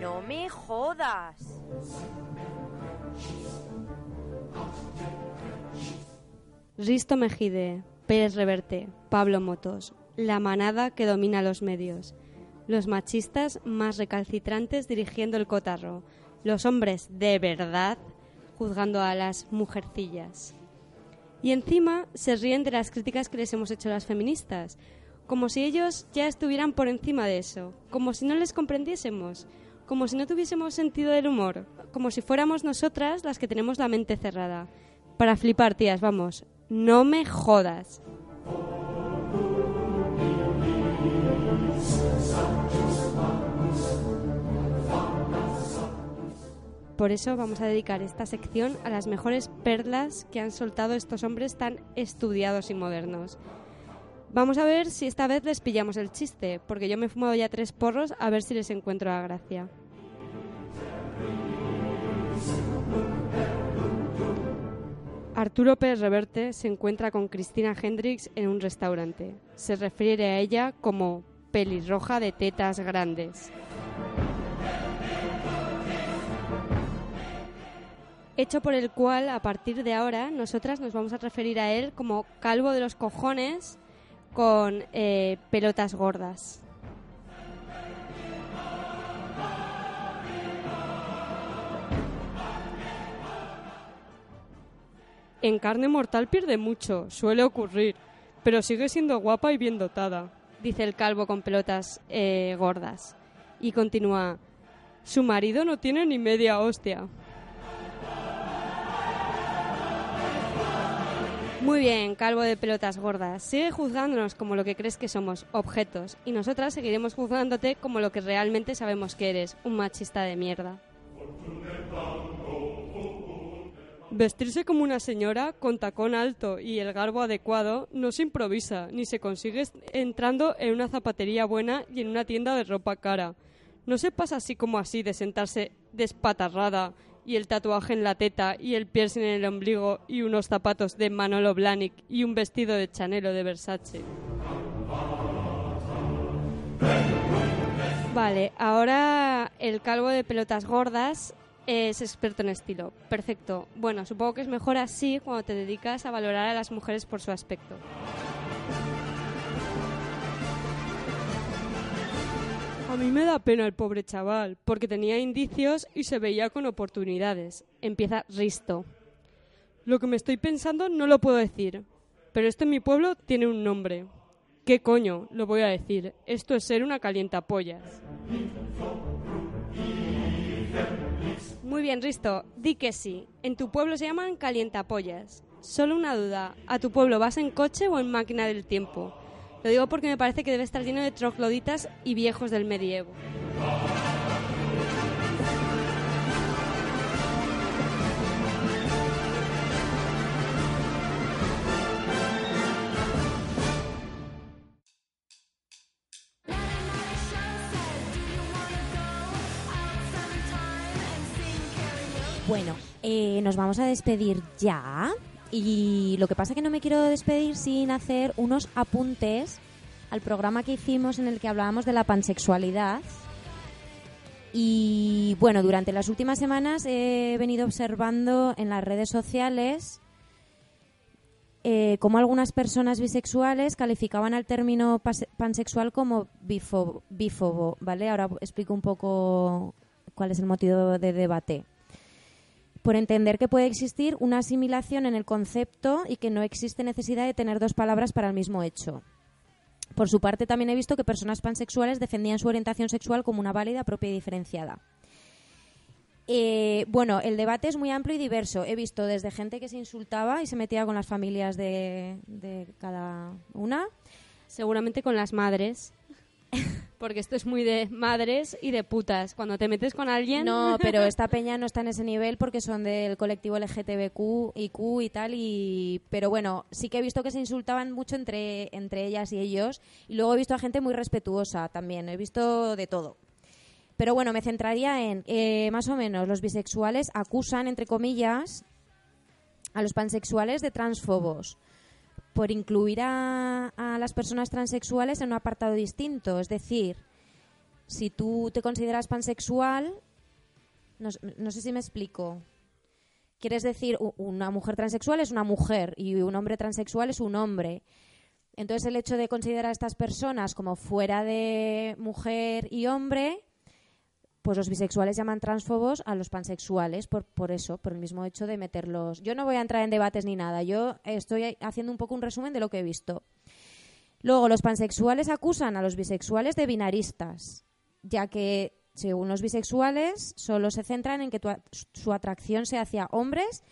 No me jodas. Risto Mejide, Pérez Reverte, Pablo Motos, la manada que domina los medios, los machistas más recalcitrantes dirigiendo el cotarro, los hombres de verdad juzgando a las mujercillas. Y encima se ríen de las críticas que les hemos hecho las feministas, como si ellos ya estuvieran por encima de eso, como si no les comprendiésemos, como si no tuviésemos sentido del humor, como si fuéramos nosotras las que tenemos la mente cerrada. Para flipar, tías, vamos, no me jodas. Por eso vamos a dedicar esta sección a las mejores perlas que han soltado estos hombres tan estudiados y modernos. Vamos a ver si esta vez les pillamos el chiste, porque yo me he fumado ya tres porros a ver si les encuentro la gracia. Arturo Pérez Reverte se encuentra con Cristina Hendricks en un restaurante. Se refiere a ella como pelirroja de tetas grandes. Hecho por el cual, a partir de ahora, nosotras nos vamos a referir a él como calvo de los cojones con eh, pelotas gordas. En carne mortal pierde mucho, suele ocurrir, pero sigue siendo guapa y bien dotada, dice el calvo con pelotas eh, gordas. Y continúa, su marido no tiene ni media hostia. Muy bien, calvo de pelotas gordas. Sigue juzgándonos como lo que crees que somos, objetos, y nosotras seguiremos juzgándote como lo que realmente sabemos que eres, un machista de mierda. Vestirse como una señora con tacón alto y el garbo adecuado no se improvisa, ni se consigue entrando en una zapatería buena y en una tienda de ropa cara. No se pasa así como así de sentarse despatarrada y el tatuaje en la teta y el piercing en el ombligo y unos zapatos de Manolo Blahnik y un vestido de Chanelo de Versace. Vale, ahora el calvo de pelotas gordas es experto en estilo. Perfecto. Bueno, supongo que es mejor así cuando te dedicas a valorar a las mujeres por su aspecto. A mí me da pena el pobre chaval, porque tenía indicios y se veía con oportunidades. Empieza Risto. Lo que me estoy pensando no lo puedo decir, pero este en mi pueblo tiene un nombre. ¿Qué coño? Lo voy a decir. Esto es ser una calientapollas. Muy bien, Risto. Di que sí. En tu pueblo se llaman calientapollas. Solo una duda. ¿A tu pueblo vas en coche o en máquina del tiempo? Lo digo porque me parece que debe estar lleno de trogloditas y viejos del medievo. Bueno, eh, nos vamos a despedir ya. Y lo que pasa es que no me quiero despedir sin hacer unos apuntes al programa que hicimos en el que hablábamos de la pansexualidad. Y bueno, durante las últimas semanas he venido observando en las redes sociales eh, cómo algunas personas bisexuales calificaban al término pansexual como bífobo, ¿vale? Ahora explico un poco cuál es el motivo de debate por entender que puede existir una asimilación en el concepto y que no existe necesidad de tener dos palabras para el mismo hecho. Por su parte, también he visto que personas pansexuales defendían su orientación sexual como una válida, propia y diferenciada. Eh, bueno, el debate es muy amplio y diverso. He visto desde gente que se insultaba y se metía con las familias de, de cada una. Seguramente con las madres. Porque esto es muy de madres y de putas. Cuando te metes con alguien. No, pero esta peña no está en ese nivel porque son del colectivo LGTBQ y Q y tal. Y, pero bueno, sí que he visto que se insultaban mucho entre, entre ellas y ellos. Y luego he visto a gente muy respetuosa también. He visto de todo. Pero bueno, me centraría en, eh, más o menos, los bisexuales acusan, entre comillas, a los pansexuales de transfobos. Por incluir a, las personas transexuales en un apartado distinto. Es decir, si tú te consideras pansexual, no, no sé si me explico. Quieres decir, una mujer transexual es una mujer y un hombre transexual es un hombre. Entonces, el hecho de considerar a estas personas como fuera de mujer y hombre, pues los bisexuales llaman transfobos a los pansexuales por, por eso, por el mismo hecho de meterlos. Yo no voy a entrar en debates ni nada, yo estoy haciendo un poco un resumen de lo que he visto. Luego, los pansexuales acusan a los bisexuales de binaristas, ya que, según los bisexuales, solo se centran en que su atracción sea hacia hombres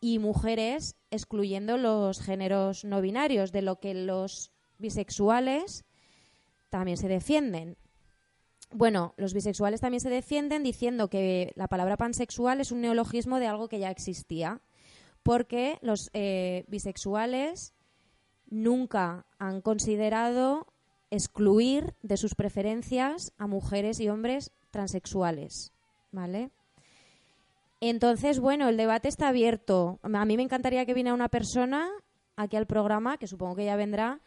y mujeres, excluyendo los géneros no binarios, de lo que los bisexuales también se defienden. Bueno, los bisexuales también se defienden diciendo que la palabra pansexual es un neologismo de algo que ya existía, porque los eh, bisexuales nunca han considerado excluir de sus preferencias a mujeres y hombres transexuales, ¿vale? Entonces, bueno, el debate está abierto. A mí me encantaría que viniera una persona aquí al programa, que supongo que ya vendrá,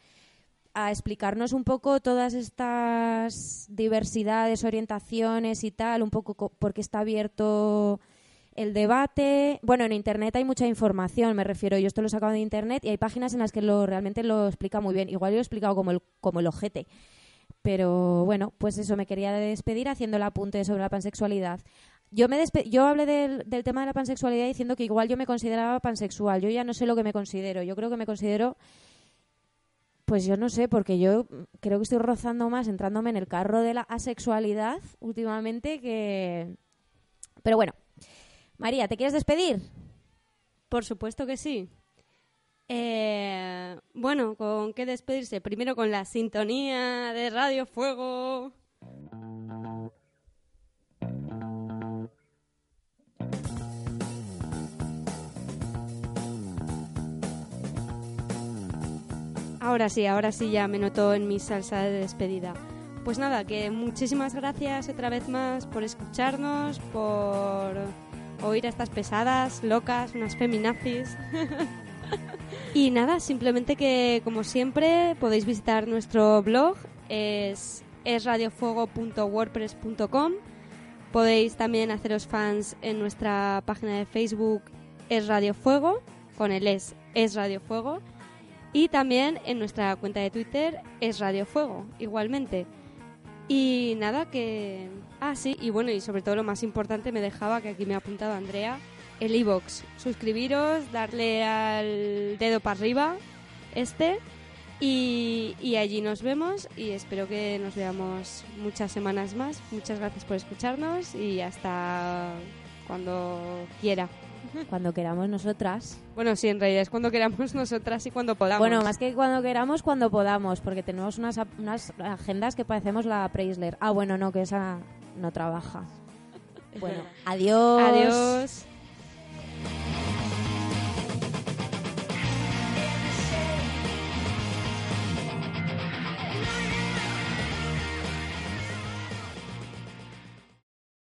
a explicarnos un poco todas estas diversidades, orientaciones y tal, un poco co- por qué está abierto el debate. Bueno, en Internet hay mucha información, me refiero, yo esto lo he sacado de Internet y hay páginas en las que lo realmente lo explica muy bien. Igual yo lo he explicado como el, como el ojete. Pero bueno, pues eso, me quería despedir haciendo el apunte sobre la pansexualidad. Yo, me yo hablé del tema de la pansexualidad diciendo que igual yo me consideraba pansexual. Yo ya no sé lo que me considero. Yo creo que me considero pues yo no sé, porque yo creo que estoy rozando más entrándome en el carro de la asexualidad últimamente que... Pero bueno, María, ¿te quieres despedir? Por supuesto que sí. Eh, bueno, ¿con qué despedirse? Primero con la sintonía de Radio Fuego. Ahora sí, ahora sí ya me noto en mi salsa de despedida. Pues nada, que muchísimas gracias otra vez más por escucharnos, por oír a estas pesadas, locas, unas feminazis. y nada, simplemente que como siempre podéis visitar nuestro blog, es esradiofuego.wordpress.com. Podéis también haceros fans en nuestra página de Facebook Es Radio Fuego, con el es Es Radio Fuego. Y también en nuestra cuenta de Twitter es Radio Fuego, igualmente. Y nada, que... Ah, sí, y bueno, y sobre todo lo más importante me dejaba, que aquí me ha apuntado Andrea, el iBox. Suscribiros, darle al dedo para arriba, este, y, y allí nos vemos y espero que nos veamos muchas semanas más. Muchas gracias por escucharnos y hasta cuando quiera. Cuando queramos nosotras. Bueno, sí, en realidad es cuando queramos nosotras y cuando podamos. Bueno, más que cuando queramos, cuando podamos, porque tenemos unas, unas agendas que parecemos la Preisler. Ah, bueno, no, que esa no trabaja. Bueno, adiós. Adiós.